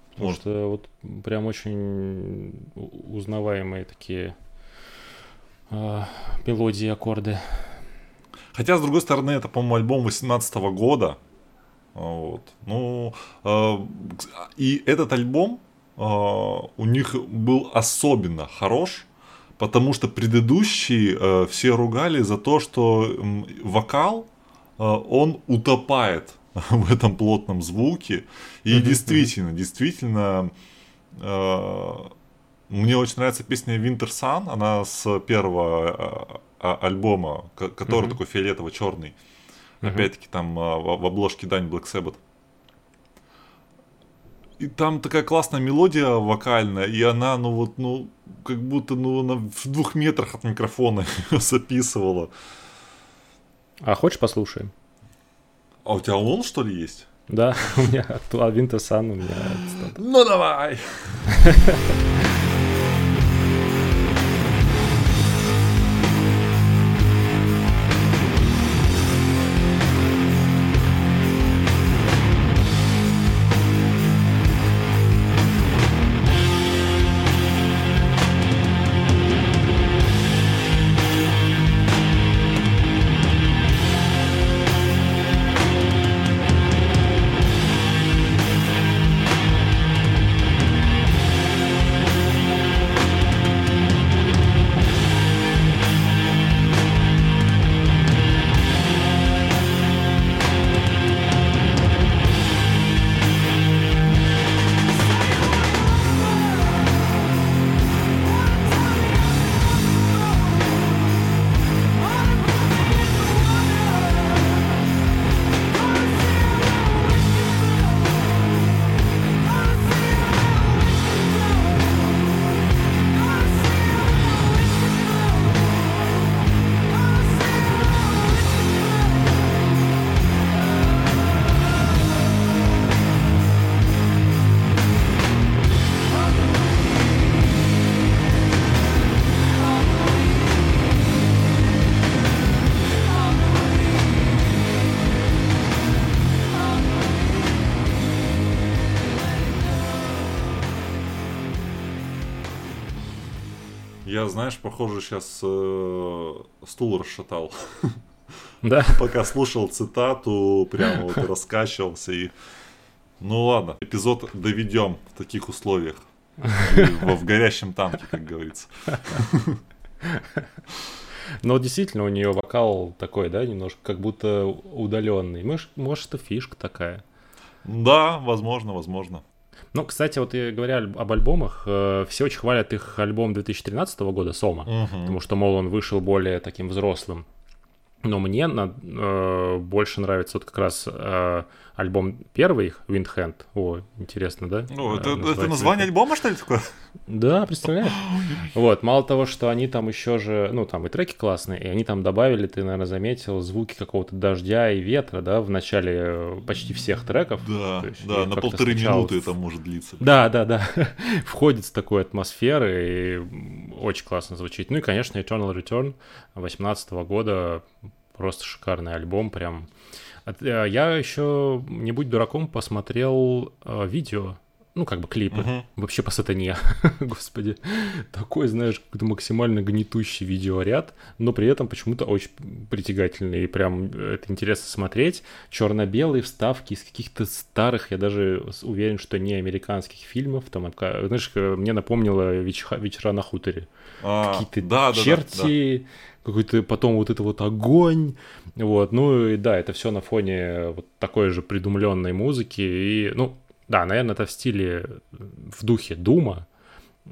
B: Потому Может. что вот прям очень узнаваемые такие э, мелодии, аккорды.
A: Хотя, с другой стороны, это, по-моему, альбом 18 года. Вот. Ну, э, и этот альбом э, у них был особенно хорош, потому что предыдущие э, все ругали за то, что э, вокал, э, он утопает в этом плотном звуке. И mm-hmm. действительно, действительно, э, мне очень нравится песня Winter Sun, она с первого э, альбома, который mm-hmm. такой фиолетово-черный. Mm-hmm. Опять-таки там э, в, в обложке Дань Black Sabbath. И там такая классная мелодия вокальная, и она, ну вот, ну, как будто, ну, она в двух метрах от микрофона записывала.
B: А хочешь послушаем?
A: А у тебя он, что ли, есть?
B: Да, у меня Винтерсан у меня.
A: Ну давай! Я, знаешь, похоже, сейчас э, стул расшатал.
B: Да.
A: Пока слушал цитату, прямо вот раскачивался и... Ну ладно, эпизод доведем в таких условиях. В, в горящем танке, как говорится.
B: Но действительно у нее вокал такой, да, немножко как будто удаленный. Может, может, это фишка такая.
A: Да, возможно, возможно.
B: Ну, кстати, вот говоря об альбомах, э, все очень хвалят их альбом 2013 года «Сома», угу. потому что, мол, он вышел более таким взрослым. Но мне на, э, больше нравится вот как раз э, альбом первый их, Windhand. О, интересно, да?
A: Ну, это, это название альбома, что ли, такое?
B: Да, представляешь? Вот, мало того, что они там еще же, ну, там и треки классные, и они там добавили, ты, наверное, заметил, звуки какого-то дождя и ветра, да, в начале э, почти всех треков.
A: Да, да, на полторы минуты это может длиться.
B: Да, да, да. Входит с такой атмосферы, и очень классно звучит. Ну и, конечно, Eternal Return 2018 года, просто шикарный альбом, прям Э, я еще, не будь дураком, посмотрел э, видео, ну, как бы клипы, uh-huh. вообще по сатане, господи. Такой, знаешь, какой-то максимально гнетущий видеоряд, но при этом почему-то очень притягательный, и прям это интересно смотреть. Черно-белые вставки из каких-то старых, я даже уверен, что не американских фильмов, там, знаешь, мне напомнило вечера на хуторе. А, Какие-то да, черти, да, да какой-то потом вот это вот огонь, вот, ну и да, это все на фоне вот такой же придумленной музыки, и, ну, да, наверное, это в стиле, в духе Дума,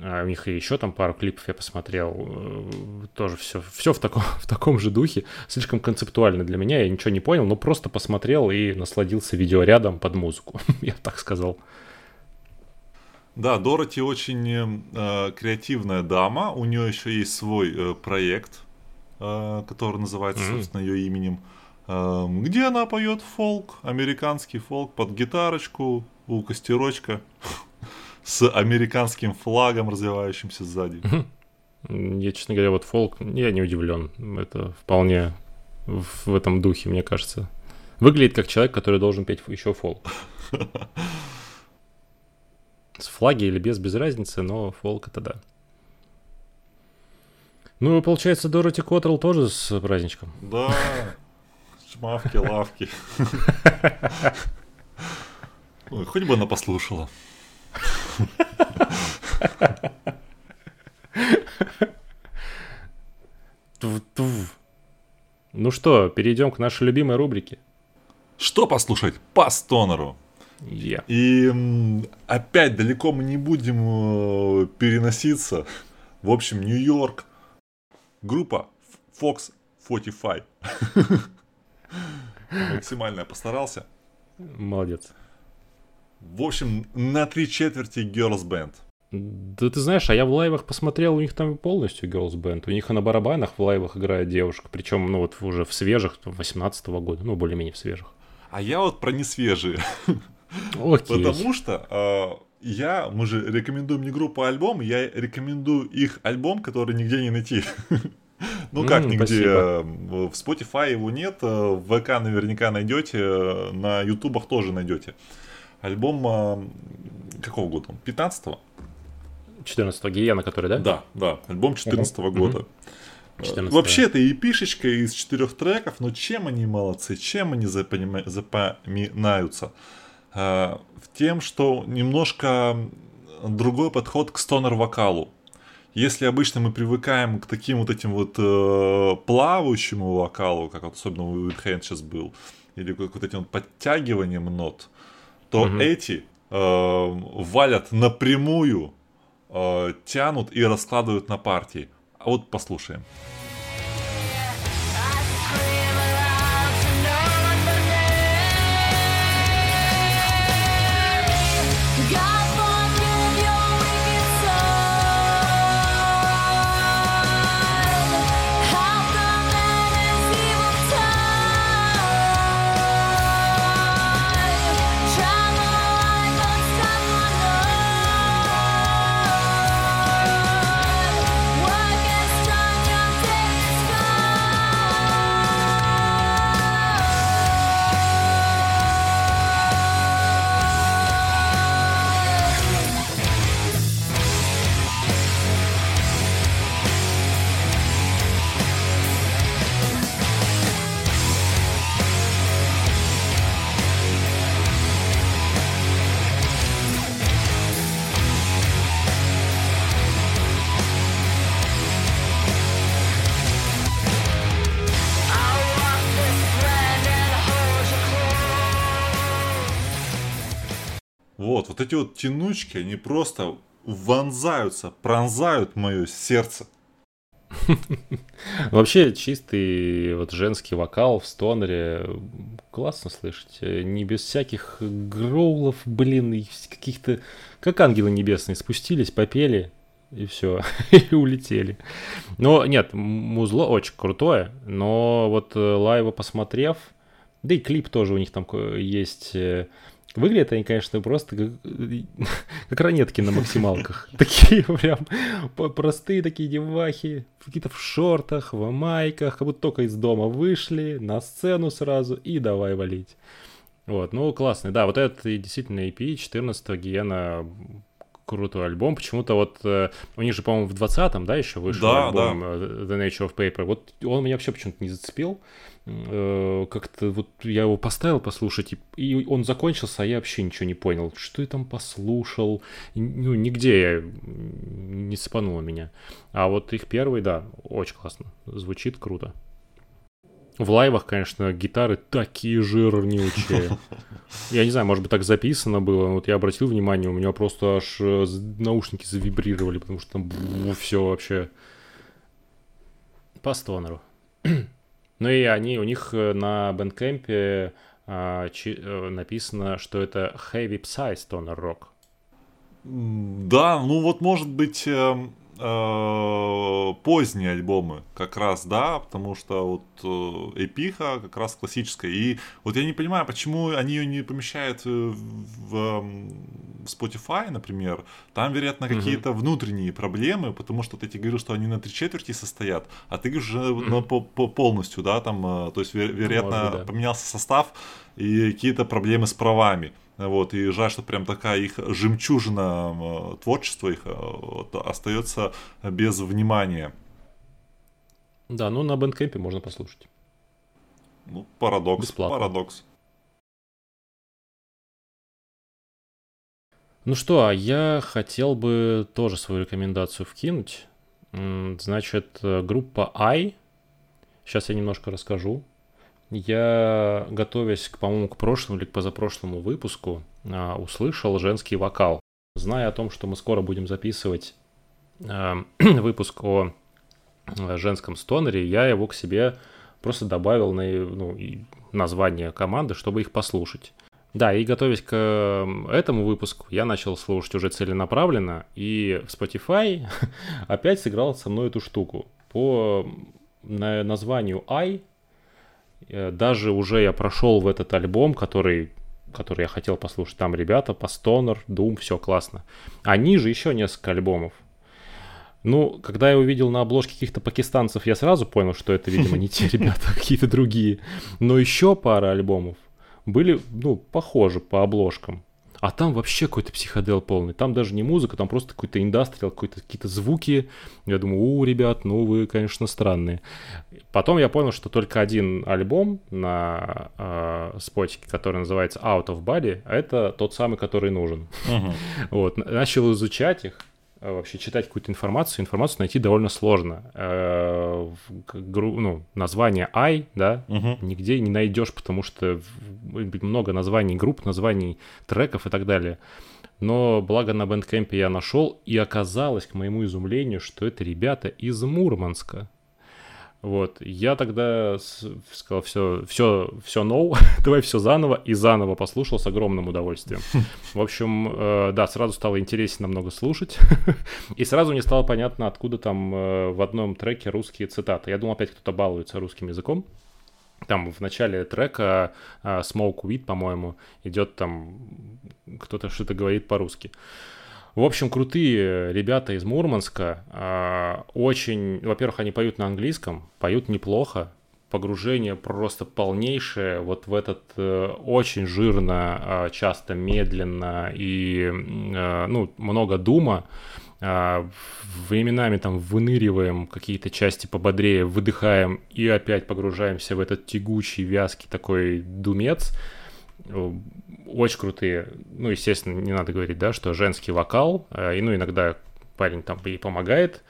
B: а у них еще там пару клипов я посмотрел, э, тоже все, все в, таком, в таком же духе, слишком концептуально для меня, я ничего не понял, но просто посмотрел и насладился видеорядом под музыку, я так сказал.
A: Да, Дороти очень э, креативная дама, у нее еще есть свой э, проект, Э, который называется, mm-hmm. собственно, ее именем, эм, где она поет фолк, американский фолк под гитарочку у костерочка с американским флагом, развивающимся сзади.
B: Я, честно говоря, вот фолк, я не удивлен. Это вполне в этом духе, мне кажется. Выглядит как человек, который должен петь еще фолк. С флаги или без, без разницы, но фолк это да. Ну, получается, Дороти Коттрелл тоже с праздничком.
A: Да, шмавки, лавки. Ой, хоть бы она послушала.
B: Ну что, перейдем к нашей любимой рубрике.
A: Что послушать по стонеру?
B: Yeah.
A: И опять далеко мы не будем э, переноситься. В общем, Нью-Йорк, Группа Fox 45. Максимально постарался.
B: Молодец.
A: В общем, на три четверти Girls Band.
B: Да ты знаешь, а я в лайвах посмотрел, у них там полностью Girls Band. У них на барабанах в лайвах играет девушка. Причем, ну вот уже в свежих, 18 -го года, ну более-менее в свежих.
A: А я вот про несвежие. Окей. Потому что э, я, мы же рекомендуем не группу, а альбом, я рекомендую их альбом, который нигде не найти. Ну как нигде, спасибо. в Spotify его нет, э, в ВК наверняка найдете, э, на Ютубах тоже найдете. Альбом э, какого года? 15-го?
B: 14-го, Гиена, который, да?
A: Да, да, альбом 14 -го года. 14 Вообще это эпишечка из четырех треков, но чем они молодцы, чем они запоминаются? В тем, что немножко другой подход к стонер-вокалу. Если обычно мы привыкаем к таким вот этим вот э, плавающему вокалу, как вот особенно у Уитхейн сейчас был, или к вот этим вот подтягиванием нот, то угу. эти э, валят напрямую, э, тянут и раскладывают на партии. А вот послушаем. Вот, эти вот тянучки, они просто вонзаются, пронзают мое сердце.
B: Вообще чистый вот женский вокал в стонере классно слышать. Не без всяких гроулов, блин, каких-то... Как ангелы небесные спустились, попели, и все, и улетели. Но нет, музло очень крутое, но вот э, лайва посмотрев, да и клип тоже у них там есть э, Выглядят они, конечно, просто как, как ранетки на максималках. Такие прям простые такие девахи, какие-то в шортах, в майках, как будто только из дома вышли, на сцену сразу и давай валить. Вот, ну классный, да, вот это действительно EP 14 Гиена крутой альбом. Почему-то вот э, у них же, по-моему, в 20-м, да, еще вышел да, альбом да. Э, The Nature of Paper. Вот он меня вообще почему-то не зацепил. Э, как-то вот я его поставил послушать, и, и он закончился, а я вообще ничего не понял. Что я там послушал? Ну, нигде я не спануло меня. А вот их первый, да, очень классно. Звучит круто. В лайвах, конечно, гитары такие жирнючие. Я не знаю, может быть, так записано было. Вот я обратил внимание, у меня просто аж э, наушники завибрировали, потому что там все вообще по стонеру. Ну и они, у них э, на бэндкэмпе а, чи, а, написано, что это Heavy Psy Stoner Rock.
A: Да, ну вот может быть... Э э, поздние альбомы как раз, да, потому что вот э, эпиха как раз классическая. И вот я не понимаю, почему они ее не помещают в, в Spotify, например. Там, вероятно, какие-то внутренние проблемы, потому что ты говорил, что они на три четверти состоят, а ты говоришь mm-hmm. на, по, по, полностью, да, там, э, то есть, вероятно, Может, да. поменялся состав и какие-то проблемы с правами. Вот, и жаль, что прям такая их жемчужина творчества их э, вот, остается без внимания.
B: Да, ну на бэндкэмпе можно послушать.
A: Ну, парадокс. Бесплатно. Парадокс.
B: Ну что, а я хотел бы тоже свою рекомендацию вкинуть. Значит, э, группа I. Сейчас я немножко расскажу. Я, готовясь, к, по-моему, к прошлому или к позапрошлому выпуску, а, услышал женский вокал. Зная о том, что мы скоро будем записывать а, выпуск о а, женском стонере, я его к себе просто добавил на ну, название команды, чтобы их послушать. Да, и готовясь к этому выпуску, я начал слушать уже целенаправленно, и Spotify опять сыграл со мной эту штуку. По названию I Э, даже уже я прошел в этот альбом, который, который я хотел послушать. Там ребята Stoner, Doom, все классно. Они же еще несколько альбомов. Ну, когда я увидел на обложке каких-то пакистанцев, я сразу понял, что это, видимо, не те ребята, а какие-то другие. Но еще пара альбомов были, ну, похожи по обложкам. А там вообще какой-то психодел полный. Там даже не музыка, там просто какой-то индастриал, какие-то звуки. Я думаю, у, ребят, ну вы, конечно, странные. Потом я понял, что только один альбом на э, спотике, который называется Out of Body, а это тот самый, который нужен. Uh-huh. вот, начал изучать их. Э, вообще читать какую-то информацию, информацию найти довольно сложно. Э, ну, название I, да, угу. нигде не найдешь, потому что много названий групп, названий треков и так далее. Но благо на бэндкэмпе я нашел, и оказалось, к моему изумлению, что это ребята из Мурманска. Вот, я тогда сказал, все, все, все no, давай все заново, и заново послушал с огромным удовольствием. В общем, э, да, сразу стало интереснее намного слушать, и сразу мне стало понятно, откуда там э, в одном треке русские цитаты. Я думал, опять кто-то балуется русским языком. Там в начале трека э, Smoke Weed, по-моему, идет там, кто-то что-то говорит по-русски. В общем, крутые ребята из Мурманска. А, очень, во-первых, они поют на английском, поют неплохо. Погружение просто полнейшее вот в этот э, очень жирно, а, часто медленно и э, ну, много дума. А, временами там выныриваем какие-то части пободрее, выдыхаем и опять погружаемся в этот тягучий, вязкий такой думец очень крутые, ну, естественно, не надо говорить, да, что женский вокал, э, и, ну, иногда парень там ей помогает.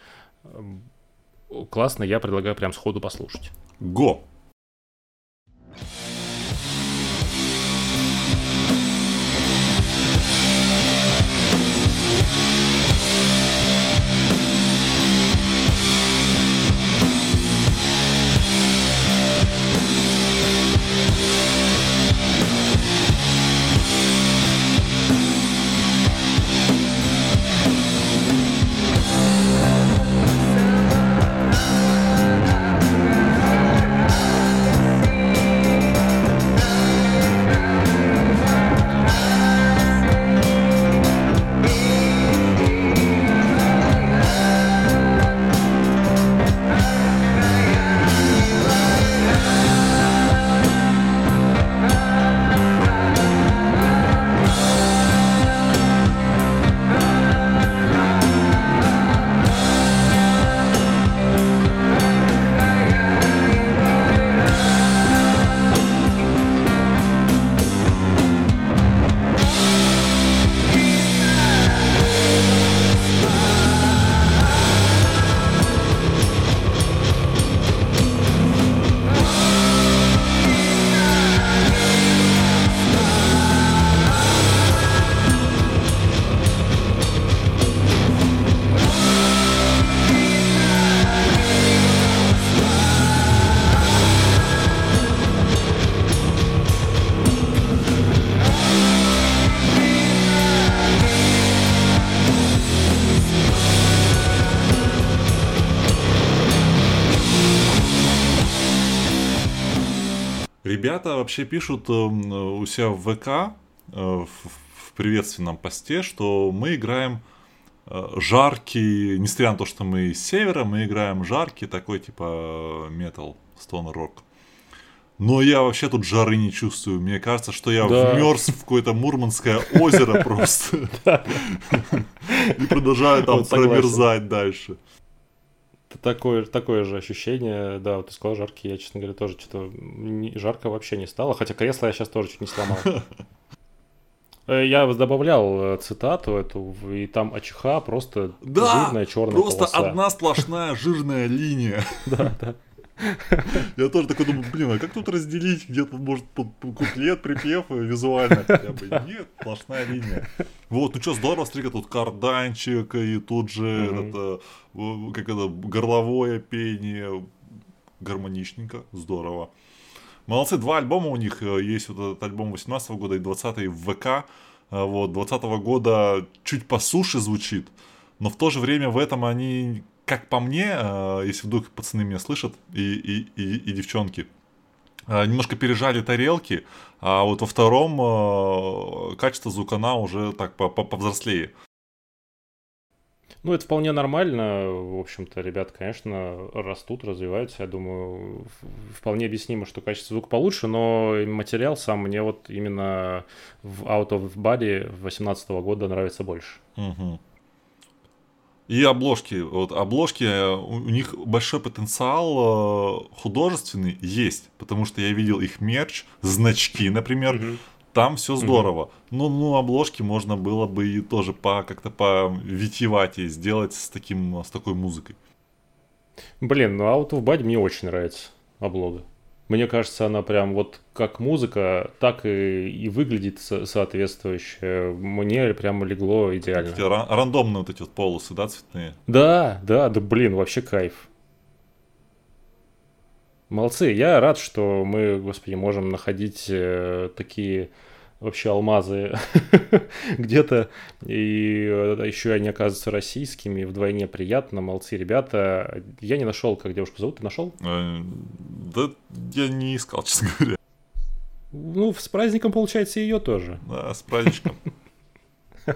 B: Классно, я предлагаю прям сходу послушать.
A: Го! Ребята вообще пишут у себя в ВК в приветственном посте, что мы играем жаркий, несмотря на то, что мы из севера, мы играем жаркий такой типа метал, стон рок. Но я вообще тут жары не чувствую. Мне кажется, что я да. вмерз в какое-то Мурманское озеро просто. И продолжаю там промерзать дальше.
B: Такое, такое же ощущение, да, вот ты сказал жаркий, я, честно говоря, тоже что-то жарко вообще не стало, хотя кресло я сейчас тоже чуть не сломал. Э, я добавлял э, цитату эту, и там АЧХ просто
A: да, жирная черная просто полоса. одна сплошная жирная линия.
B: Да, да.
A: Я тоже такой думаю, блин, а как тут разделить где-то, может, куплет, припев визуально хотя бы? Нет, сплошная линия. Вот, ну что, здорово, смотри, тут карданчик, и тут же это, как это, горловое пение, гармоничненько, здорово. Молодцы, два альбома у них э, есть, вот этот альбом 18 года и 20 в ВК. Э, вот, 20 года чуть по суше звучит, но в то же время в этом они как по мне, э, если вдруг пацаны меня слышат, и, и, и, и девчонки, э, немножко пережали тарелки, а вот во втором э, качество звукана уже так повзрослее.
B: Ну, это вполне нормально. В общем-то, ребят, конечно, растут, развиваются. Я думаю, вполне объяснимо, что качество звука получше, но материал сам мне вот именно в Out of Body 2018 года нравится больше.
A: Угу. И обложки. Вот обложки, э, у них большой потенциал э, художественный есть, потому что я видел их мерч, значки, например. Угу. Там все здорово. Угу. Ну, ну, обложки можно было бы и тоже по как-то по витиеватее сделать с таким с такой музыкой.
B: Блин, ну Out of Body мне очень нравится облога. Мне кажется, она прям вот как музыка, так и, и выглядит со- соответствующе. Мне прям легло идеально.
A: Эти ран- рандомные вот эти вот полосы, да, цветные?
B: Да, да, да, блин, вообще кайф. Молодцы, я рад, что мы, господи, можем находить э, такие вообще алмазы где-то, и еще они оказываются российскими, вдвойне приятно, молодцы ребята. Я не нашел, как девушку зовут, ты нашел? Э,
A: да я не искал, честно говоря.
B: Ну, с праздником, получается, ее тоже.
A: Да, с праздничком.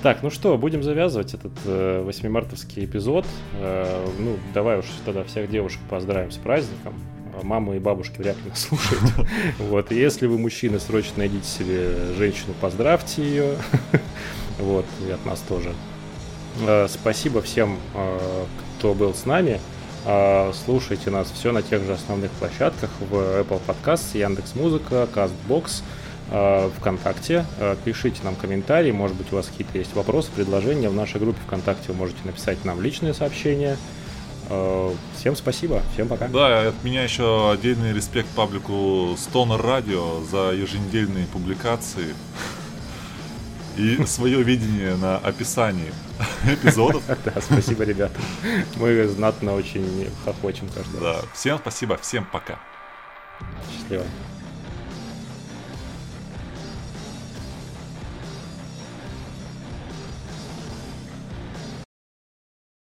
B: Так, ну что, будем завязывать этот э, 8-мартовский эпизод. Э, ну, давай уж тогда всех девушек поздравим с праздником. А мамы и бабушки вряд ли нас слушают. Вот, если вы мужчины, срочно найдите себе женщину, поздравьте ее. Вот, и от нас тоже. Э, спасибо всем, э, кто был с нами. Слушайте нас все на тех же основных площадках в Apple Podcasts, Яндекс Музыка, Castbox, ВКонтакте. Пишите нам комментарии, может быть, у вас какие-то есть вопросы, предложения. В нашей группе ВКонтакте вы можете написать нам личное сообщение. Э, всем спасибо, всем пока.
A: Да, от меня еще отдельный респект паблику Stoner Radio за еженедельные публикации и свое видение на описании эпизодов.
B: Да, спасибо, ребята. Мы знатно очень хохочем каждый
A: Да, всем спасибо, всем пока.
B: Счастливо.